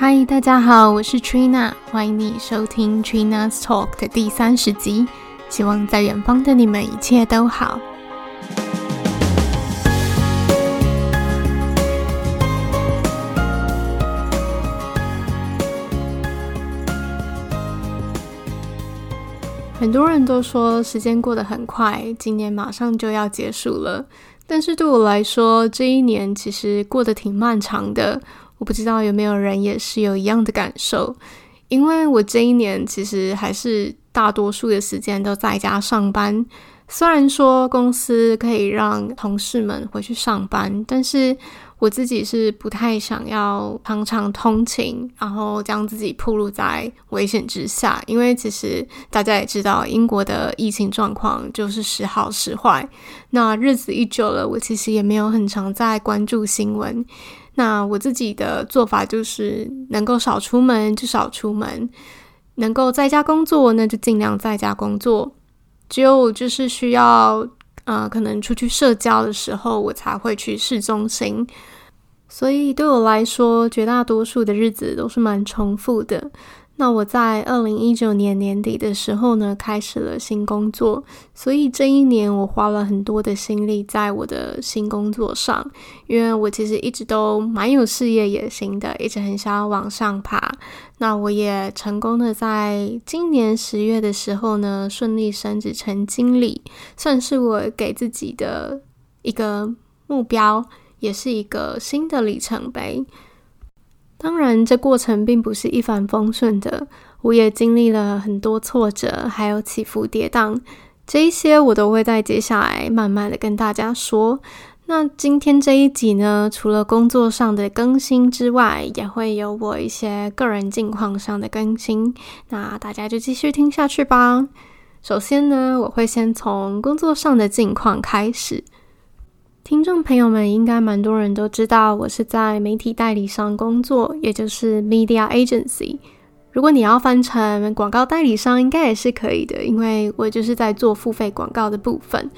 嗨，大家好，我是 Trina，欢迎你收听 Trina's Talk 的第三十集。希望在远方的你们一切都好。很多人都说时间过得很快，今年马上就要结束了。但是对我来说，这一年其实过得挺漫长的。我不知道有没有人也是有一样的感受，因为我这一年其实还是大多数的时间都在家上班。虽然说公司可以让同事们回去上班，但是我自己是不太想要常常通勤，然后将自己暴露在危险之下。因为其实大家也知道，英国的疫情状况就是时好时坏。那日子一久了，我其实也没有很常在关注新闻。那我自己的做法就是，能够少出门就少出门，能够在家工作那就尽量在家工作。只有就是需要，呃，可能出去社交的时候，我才会去市中心。所以对我来说，绝大多数的日子都是蛮重复的。那我在二零一九年年底的时候呢，开始了新工作，所以这一年我花了很多的心力在我的新工作上，因为我其实一直都蛮有事业野心的，一直很想要往上爬。那我也成功的在今年十月的时候呢，顺利升职成经理，算是我给自己的一个目标，也是一个新的里程碑。当然，这过程并不是一帆风顺的，我也经历了很多挫折，还有起伏跌宕，这一些我都会在接下来慢慢的跟大家说。那今天这一集呢，除了工作上的更新之外，也会有我一些个人近况上的更新。那大家就继续听下去吧。首先呢，我会先从工作上的近况开始。听众朋友们应该蛮多人都知道，我是在媒体代理商工作，也就是 media agency。如果你要翻成广告代理商，应该也是可以的，因为我就是在做付费广告的部分。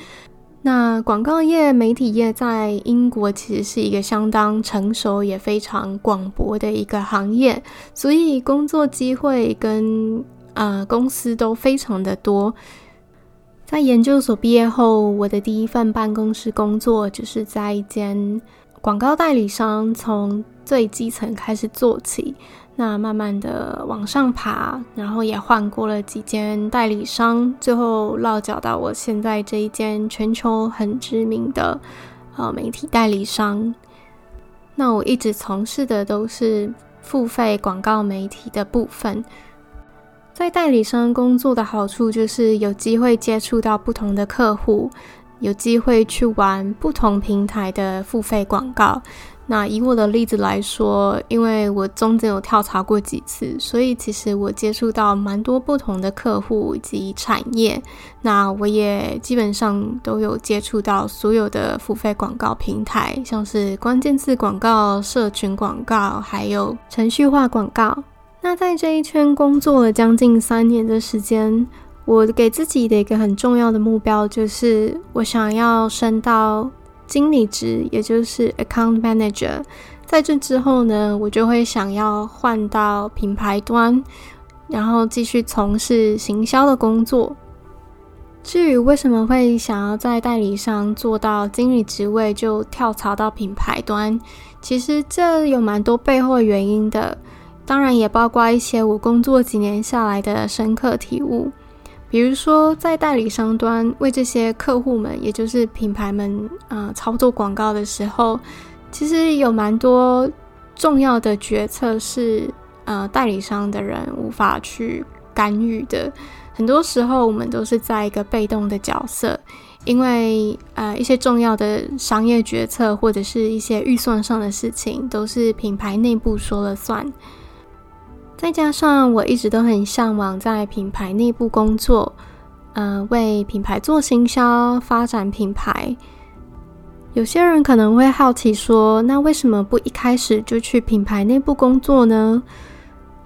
那广告业、媒体业在英国其实是一个相当成熟也非常广博的一个行业，所以工作机会跟呃公司都非常的多。在研究所毕业后，我的第一份办公室工作就是在一间广告代理商，从最基层开始做起，那慢慢的往上爬，然后也换过了几间代理商，最后落脚到我现在这一间全球很知名的呃媒体代理商。那我一直从事的都是付费广告媒体的部分。在代理商工作的好处就是有机会接触到不同的客户，有机会去玩不同平台的付费广告。那以我的例子来说，因为我中间有跳槽过几次，所以其实我接触到蛮多不同的客户以及产业。那我也基本上都有接触到所有的付费广告平台，像是关键字广告、社群广告，还有程序化广告。那在这一圈工作了将近三年的时间，我给自己的一个很重要的目标就是，我想要升到经理职，也就是 account manager。在这之后呢，我就会想要换到品牌端，然后继续从事行销的工作。至于为什么会想要在代理商做到经理职位，就跳槽到品牌端，其实这有蛮多背后原因的。当然也包括一些我工作几年下来的深刻体悟，比如说在代理商端为这些客户们，也就是品牌们，呃，操作广告的时候，其实有蛮多重要的决策是呃代理商的人无法去干预的。很多时候我们都是在一个被动的角色，因为呃一些重要的商业决策或者是一些预算上的事情，都是品牌内部说了算。再加上我一直都很向往在品牌内部工作，呃，为品牌做行销、发展品牌。有些人可能会好奇说，那为什么不一开始就去品牌内部工作呢？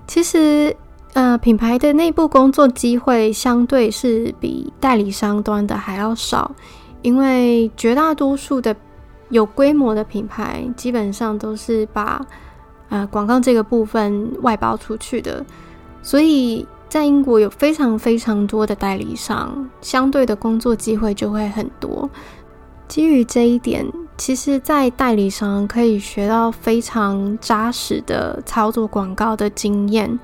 其实，呃，品牌的内部工作机会相对是比代理商端的还要少，因为绝大多数的有规模的品牌基本上都是把呃广告这个部分外包出去的，所以在英国有非常非常多的代理商，相对的工作机会就会很多。基于这一点，其实，在代理商可以学到非常扎实的操作广告的经验。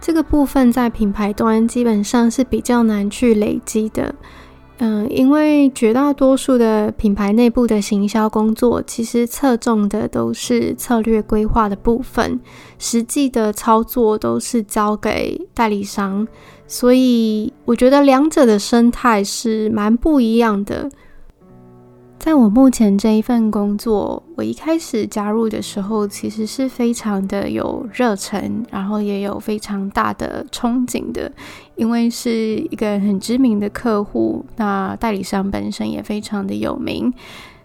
这个部分在品牌端基本上是比较难去累积的。嗯，因为绝大多数的品牌内部的行销工作，其实侧重的都是策略规划的部分，实际的操作都是交给代理商。所以，我觉得两者的生态是蛮不一样的。在我目前这一份工作，我一开始加入的时候，其实是非常的有热忱，然后也有非常大的憧憬的，因为是一个很知名的客户，那代理商本身也非常的有名，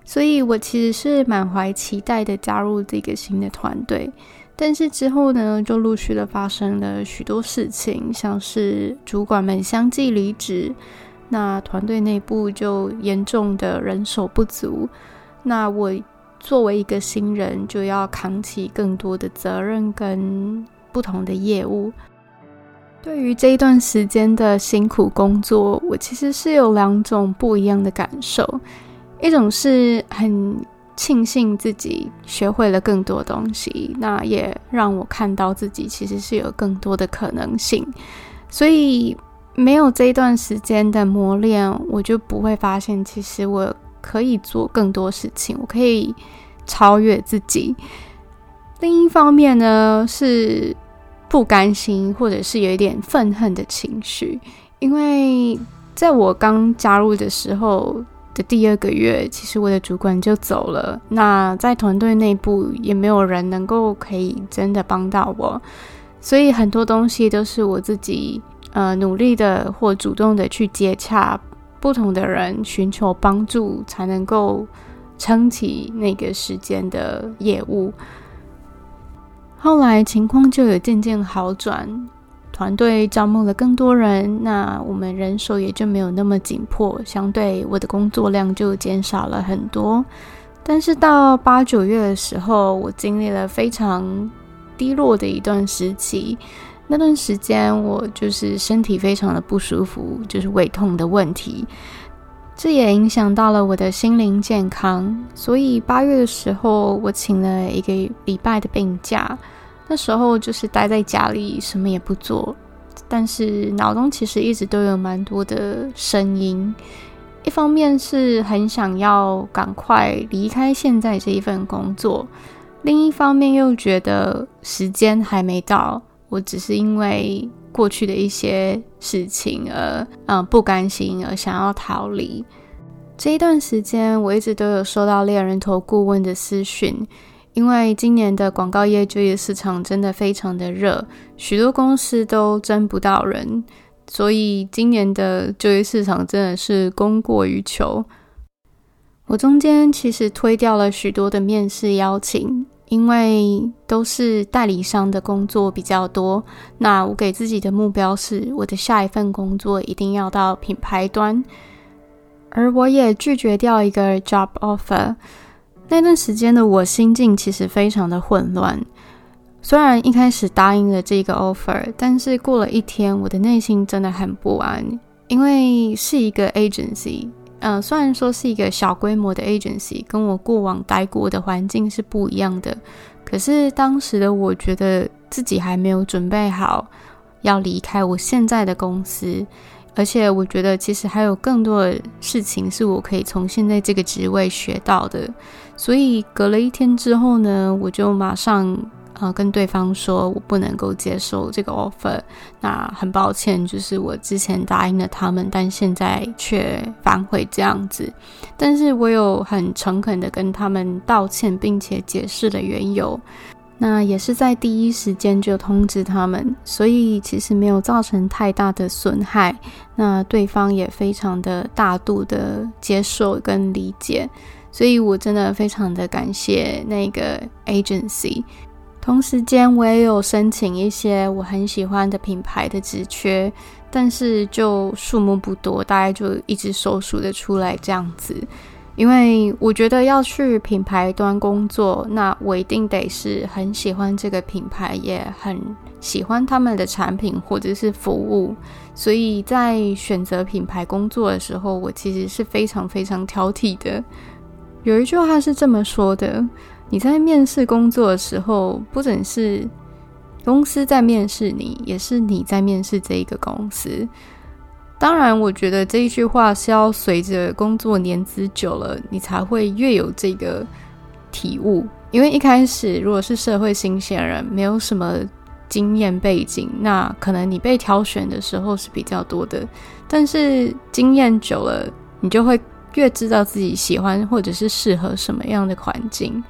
所以我其实是满怀期待的加入这个新的团队。但是之后呢，就陆续的发生了许多事情，像是主管们相继离职。那团队内部就严重的人手不足，那我作为一个新人，就要扛起更多的责任跟不同的业务。对于这一段时间的辛苦工作，我其实是有两种不一样的感受，一种是很庆幸自己学会了更多东西，那也让我看到自己其实是有更多的可能性，所以。没有这一段时间的磨练，我就不会发现，其实我可以做更多事情，我可以超越自己。另一方面呢，是不甘心，或者是有一点愤恨的情绪，因为在我刚加入的时候的第二个月，其实我的主管就走了，那在团队内部也没有人能够可以真的帮到我，所以很多东西都是我自己。呃，努力的或主动的去接洽不同的人，寻求帮助，才能够撑起那个时间的业务。后来情况就有渐渐好转，团队招募了更多人，那我们人手也就没有那么紧迫，相对我的工作量就减少了很多。但是到八九月的时候，我经历了非常低落的一段时期。那段时间，我就是身体非常的不舒服，就是胃痛的问题，这也影响到了我的心灵健康。所以八月的时候，我请了一个礼拜的病假。那时候就是待在家里，什么也不做，但是脑中其实一直都有蛮多的声音。一方面是很想要赶快离开现在这一份工作，另一方面又觉得时间还没到。我只是因为过去的一些事情而嗯不甘心，而想要逃离。这一段时间，我一直都有收到猎人头顾问的私讯，因为今年的广告业就业市场真的非常的热，许多公司都征不到人，所以今年的就业市场真的是供过于求。我中间其实推掉了许多的面试邀请。因为都是代理商的工作比较多，那我给自己的目标是，我的下一份工作一定要到品牌端，而我也拒绝掉一个 job offer。那段时间的我心境其实非常的混乱，虽然一开始答应了这个 offer，但是过了一天，我的内心真的很不安，因为是一个 agency。嗯、虽然说是一个小规模的 agency，跟我过往待过的环境是不一样的，可是当时的我觉得自己还没有准备好要离开我现在的公司，而且我觉得其实还有更多的事情是我可以从现在这个职位学到的，所以隔了一天之后呢，我就马上。呃，跟对方说我不能够接受这个 offer，那很抱歉，就是我之前答应了他们，但现在却反悔这样子。但是我有很诚恳的跟他们道歉，并且解释了缘由。那也是在第一时间就通知他们，所以其实没有造成太大的损害。那对方也非常的大度的接受跟理解，所以我真的非常的感谢那个 agency。同时间，我也有申请一些我很喜欢的品牌的职缺，但是就数目不多，大概就一直手数的出来这样子。因为我觉得要去品牌端工作，那我一定得是很喜欢这个品牌，也很喜欢他们的产品或者是服务。所以在选择品牌工作的时候，我其实是非常非常挑剔的。有一句话是这么说的：你在面试工作的时候，不仅是公司在面试你，也是你在面试这一个公司。当然，我觉得这一句话是要随着工作年资久了，你才会越有这个体悟。因为一开始如果是社会新鲜人，没有什么经验背景，那可能你被挑选的时候是比较多的。但是经验久了，你就会越知道自己喜欢或者是适合什么样的环境。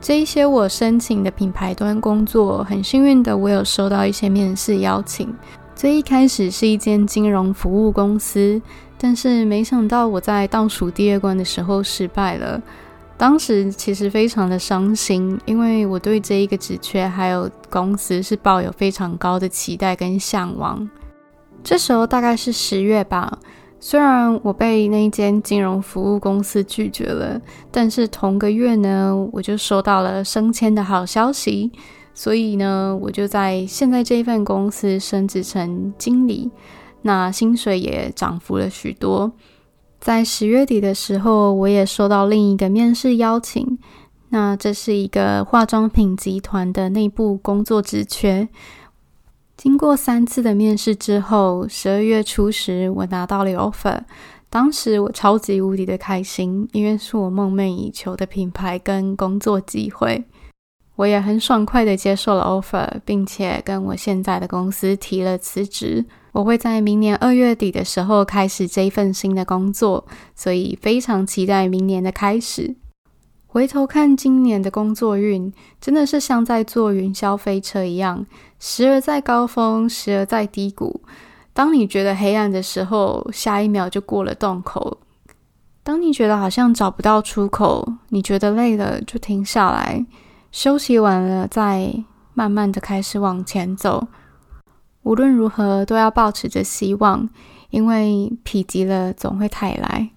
这一些我申请的品牌端工作，很幸运的我有收到一些面试邀请。最一开始是一间金融服务公司，但是没想到我在倒数第二关的时候失败了。当时其实非常的伤心，因为我对这一个职缺还有公司是抱有非常高的期待跟向往。这时候大概是十月吧，虽然我被那一间金融服务公司拒绝了，但是同个月呢，我就收到了升迁的好消息。所以呢，我就在现在这一份公司升职成经理，那薪水也涨幅了许多。在十月底的时候，我也收到另一个面试邀请，那这是一个化妆品集团的内部工作职缺。经过三次的面试之后，十二月初时我拿到了 offer，当时我超级无敌的开心，因为是我梦寐以求的品牌跟工作机会。我也很爽快的接受了 offer，并且跟我现在的公司提了辞职。我会在明年二月底的时候开始这一份新的工作，所以非常期待明年的开始。回头看今年的工作运，真的是像在坐云霄飞车一样，时而在高峰，时而在低谷。当你觉得黑暗的时候，下一秒就过了洞口；当你觉得好像找不到出口，你觉得累了就停下来。休息完了，再慢慢的开始往前走。无论如何，都要保持着希望，因为否极了总会泰来。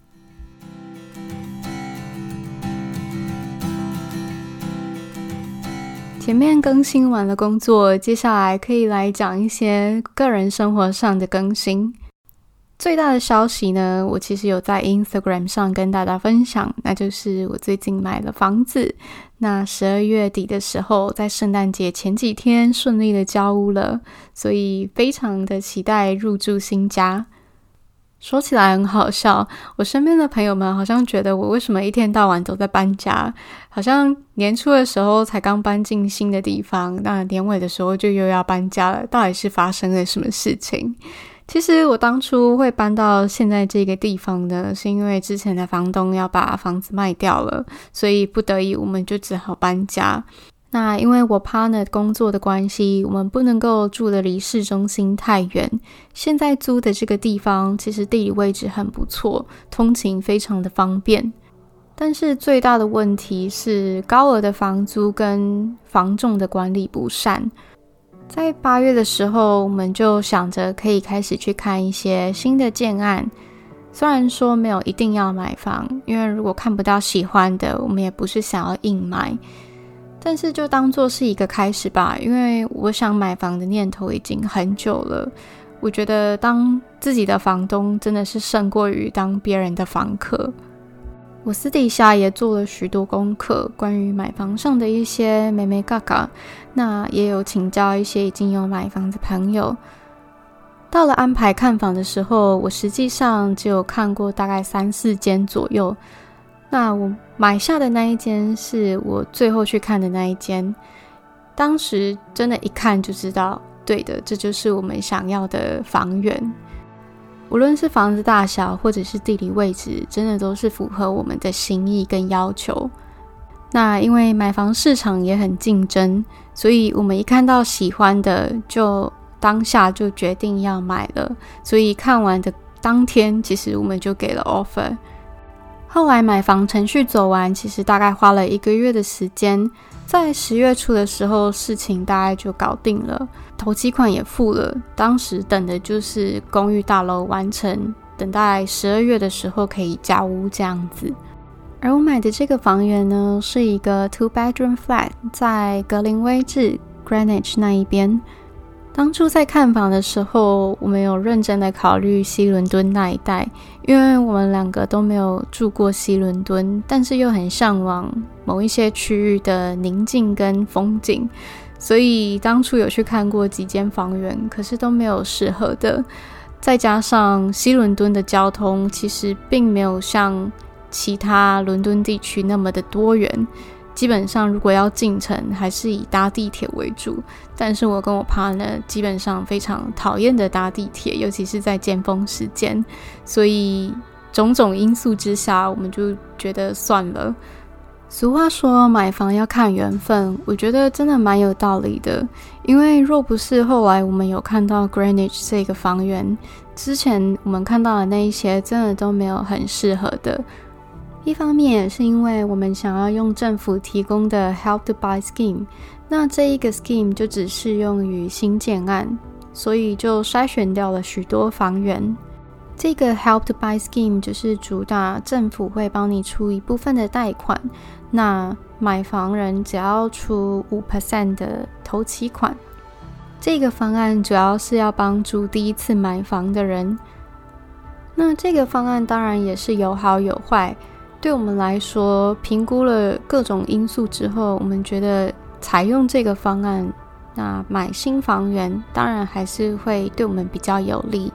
前面更新完了工作，接下来可以来讲一些个人生活上的更新。最大的消息呢，我其实有在 Instagram 上跟大家分享，那就是我最近买了房子。那十二月底的时候，在圣诞节前几天顺利的交屋了，所以非常的期待入住新家。说起来很好笑，我身边的朋友们好像觉得我为什么一天到晚都在搬家，好像年初的时候才刚搬进新的地方，那年尾的时候就又要搬家了，到底是发生了什么事情？其实我当初会搬到现在这个地方呢，是因为之前的房东要把房子卖掉了，所以不得已我们就只好搬家。那因为我 partner 工作的关系，我们不能够住得离市中心太远。现在租的这个地方其实地理位置很不错，通勤非常的方便。但是最大的问题是高额的房租跟房仲的管理不善。在八月的时候，我们就想着可以开始去看一些新的建案。虽然说没有一定要买房，因为如果看不到喜欢的，我们也不是想要硬买。但是就当做是一个开始吧，因为我想买房的念头已经很久了。我觉得当自己的房东真的是胜过于当别人的房客。我私底下也做了许多功课，关于买房上的一些眉眉嘎嘎，那也有请教一些已经有买房的朋友。到了安排看房的时候，我实际上只有看过大概三四间左右。那我买下的那一间是我最后去看的那一间，当时真的一看就知道，对的，这就是我们想要的房源。无论是房子大小，或者是地理位置，真的都是符合我们的心意跟要求。那因为买房市场也很竞争，所以我们一看到喜欢的，就当下就决定要买了。所以看完的当天，其实我们就给了 offer。后来买房程序走完，其实大概花了一个月的时间。在十月初的时候，事情大概就搞定了，头期款也付了。当时等的就是公寓大楼完成等待十二月的时候可以交屋这样子。而我买的这个房源呢，是一个 two bedroom flat，在格林威治 Greenwich 那一边。当初在看房的时候，我们有认真的考虑西伦敦那一带，因为我们两个都没有住过西伦敦，但是又很向往某一些区域的宁静跟风景，所以当初有去看过几间房源，可是都没有适合的。再加上西伦敦的交通其实并没有像其他伦敦地区那么的多元，基本上如果要进城，还是以搭地铁为主。但是我跟我 partner 基本上非常讨厌的搭地铁，尤其是在尖峰时间。所以种种因素之下，我们就觉得算了。俗话说买房要看缘分，我觉得真的蛮有道理的。因为若不是后来我们有看到 Greenwich 这个房源，之前我们看到的那一些真的都没有很适合的。一方面也是因为我们想要用政府提供的 Help to Buy Scheme，那这一个 Scheme 就只适用于新建案，所以就筛选掉了许多房源。这个 Help to Buy Scheme 就是主打政府会帮你出一部分的贷款，那买房人只要出五 percent 的头期款。这个方案主要是要帮助第一次买房的人。那这个方案当然也是有好有坏。对我们来说，评估了各种因素之后，我们觉得采用这个方案，那买新房源当然还是会对我们比较有利。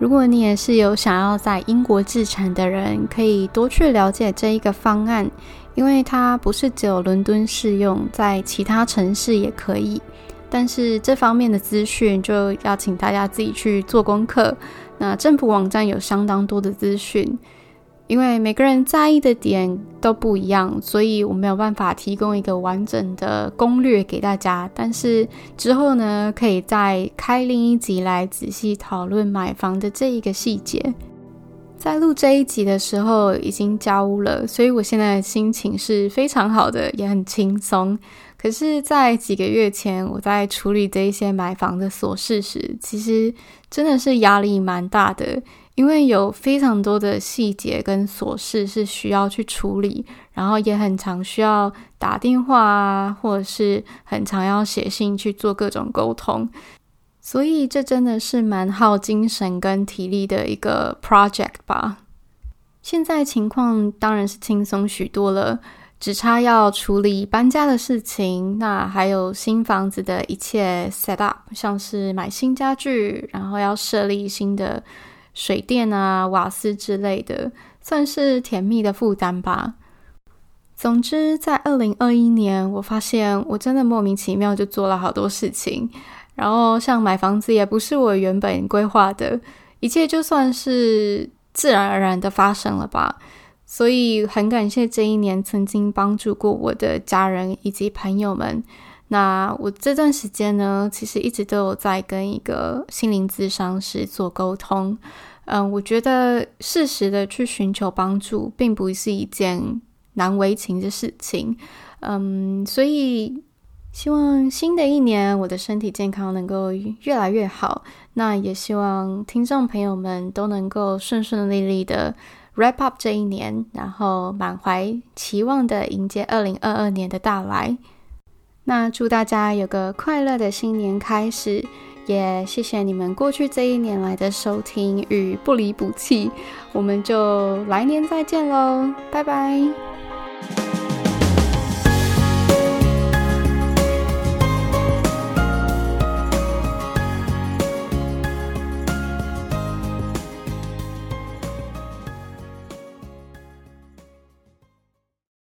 如果你也是有想要在英国置产的人，可以多去了解这一个方案，因为它不是只有伦敦适用，在其他城市也可以。但是这方面的资讯就要请大家自己去做功课。那政府网站有相当多的资讯。因为每个人在意的点都不一样，所以我没有办法提供一个完整的攻略给大家。但是之后呢，可以再开另一集来仔细讨论买房的这一个细节。在录这一集的时候已经交屋了，所以我现在的心情是非常好的，也很轻松。可是，在几个月前，我在处理这一些买房的琐事时，其实真的是压力蛮大的。因为有非常多的细节跟琐事是需要去处理，然后也很常需要打电话啊，或者是很常要写信去做各种沟通，所以这真的是蛮耗精神跟体力的一个 project 吧。现在情况当然是轻松许多了，只差要处理搬家的事情，那还有新房子的一切 set up，像是买新家具，然后要设立新的。水电啊、瓦斯之类的，算是甜蜜的负担吧。总之，在二零二一年，我发现我真的莫名其妙就做了好多事情。然后，像买房子也不是我原本规划的，一切就算是自然而然的发生了吧。所以，很感谢这一年曾经帮助过我的家人以及朋友们。那我这段时间呢，其实一直都有在跟一个心灵咨商师做沟通。嗯，我觉得适时的去寻求帮助，并不是一件难为情的事情。嗯，所以希望新的一年我的身体健康能够越来越好。那也希望听众朋友们都能够顺顺利利的 wrap up 这一年，然后满怀期望的迎接二零二二年的到来。那祝大家有个快乐的新年开始。也谢谢你们过去这一年来的收听与不离不弃，我们就来年再见喽，拜拜。